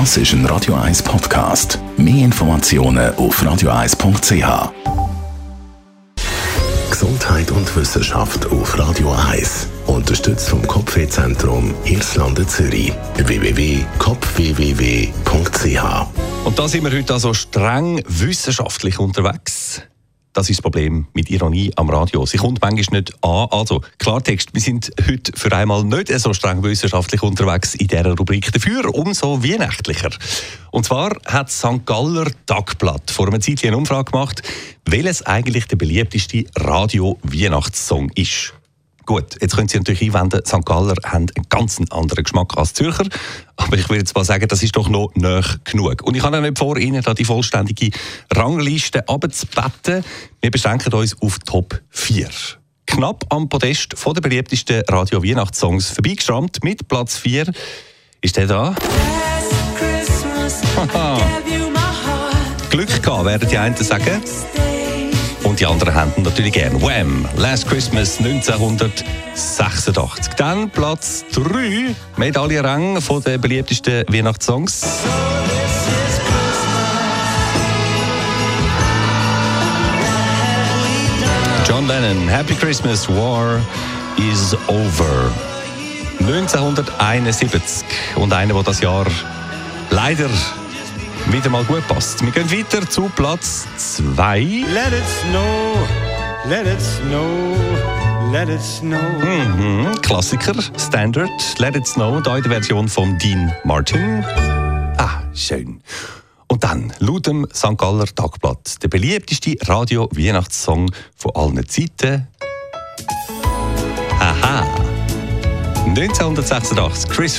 Das ist ein Radio 1 Podcast. Mehr Informationen auf radio1.ch. Gesundheit und Wissenschaft auf Radio 1. Unterstützt vom Kopfwehzentrum Irlande Zürich. www.kopfwww.ch. Und da sind wir heute also streng wissenschaftlich unterwegs. Das ist das Problem mit Ironie am Radio. Sie kommt manchmal nicht an. Also, Klartext, wir sind heute für einmal nicht so streng wissenschaftlich unterwegs in dieser Rubrik. Dafür umso weihnachtlicher. Und zwar hat St. Galler Tagblatt vor einer Zeit eine Umfrage gemacht, welches eigentlich der beliebteste Radio-Weihnachtssong ist. Gut, jetzt können Sie natürlich einwenden, St. Galler haben einen ganz anderen Geschmack als Zürcher. Aber ich würde jetzt mal sagen, das ist doch noch nah genug. Und ich habe nicht vor, Ihnen da die vollständige Rangliste abzubetten. Wir beschränken uns auf Top 4. Knapp am Podest von den beliebtesten Radio-Weihnachtssongs vorbeigeschrammt. Mit Platz 4 ist der da. Glück gehabt, werden die einen sagen. Und die anderen haben natürlich gern. Wham! Last Christmas 1986. Dann Platz 3, Medaillenrang von den beliebtesten Weihnachtssongs. John Lennon, Happy Christmas, War is over. 1971. Und einer, der das Jahr leider wieder mal gut passt. Wir gehen weiter zu Platz 2. Let it snow, let it snow, let it snow. Mhm, Klassiker, Standard, Let It Snow, da in der Version von Dean Martin. Ah, schön. Und dann, laut dem St. Galler Tagblatt, der beliebteste Radio-Weihnachtssong von allen Zeiten. Aha! 1986, Chris